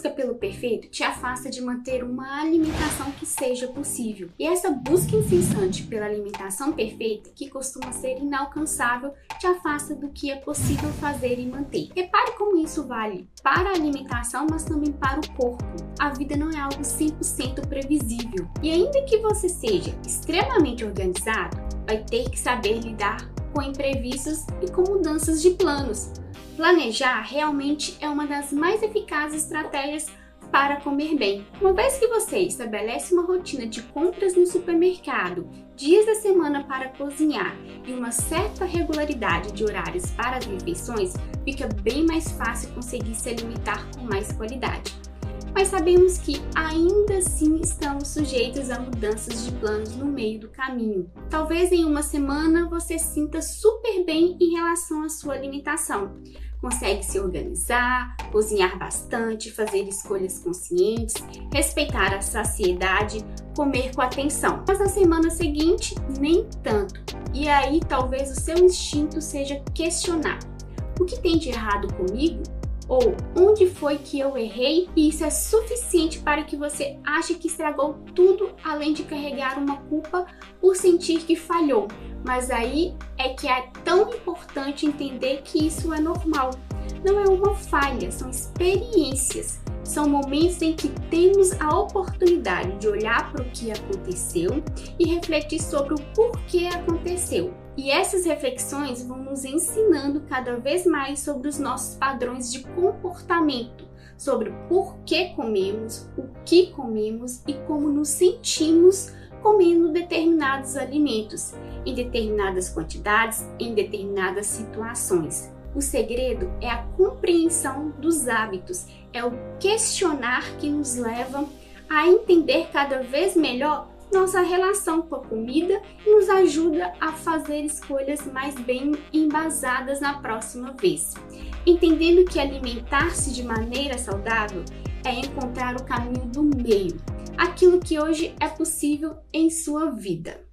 busca pelo perfeito te afasta de manter uma alimentação que seja possível. E essa busca incessante pela alimentação perfeita, que costuma ser inalcançável, te afasta do que é possível fazer e manter. Repare como isso vale para a alimentação, mas também para o corpo. A vida não é algo 100% previsível. E ainda que você seja extremamente organizado, vai ter que saber lidar com imprevistos e com mudanças de planos. Planejar realmente é uma das mais eficazes estratégias para comer bem. Uma vez que você estabelece uma rotina de compras no supermercado, dias da semana para cozinhar e uma certa regularidade de horários para as refeições, fica bem mais fácil conseguir se alimentar com mais qualidade mas sabemos que ainda assim estamos sujeitos a mudanças de planos no meio do caminho. Talvez em uma semana você sinta super bem em relação à sua alimentação. Consegue se organizar, cozinhar bastante, fazer escolhas conscientes, respeitar a saciedade, comer com atenção. Mas na semana seguinte, nem tanto. E aí talvez o seu instinto seja questionar: o que tem de errado comigo? ou onde foi que eu errei, e isso é suficiente para que você ache que estragou tudo, além de carregar uma culpa por sentir que falhou. Mas aí é que é tão importante entender que isso é normal. Não é uma falha, são experiências. São momentos em que temos a oportunidade de olhar para o que aconteceu e refletir sobre o porquê aconteceu. E essas reflexões vão nos ensinando cada vez mais sobre os nossos padrões de comportamento, sobre por que comemos, o que comemos e como nos sentimos comendo determinados alimentos, em determinadas quantidades, em determinadas situações. O segredo é a compreensão dos hábitos, é o questionar que nos leva a entender cada vez melhor nossa relação com a comida e nos ajuda a fazer escolhas mais bem embasadas na próxima vez. Entendendo que alimentar-se de maneira saudável é encontrar o caminho do meio, aquilo que hoje é possível em sua vida.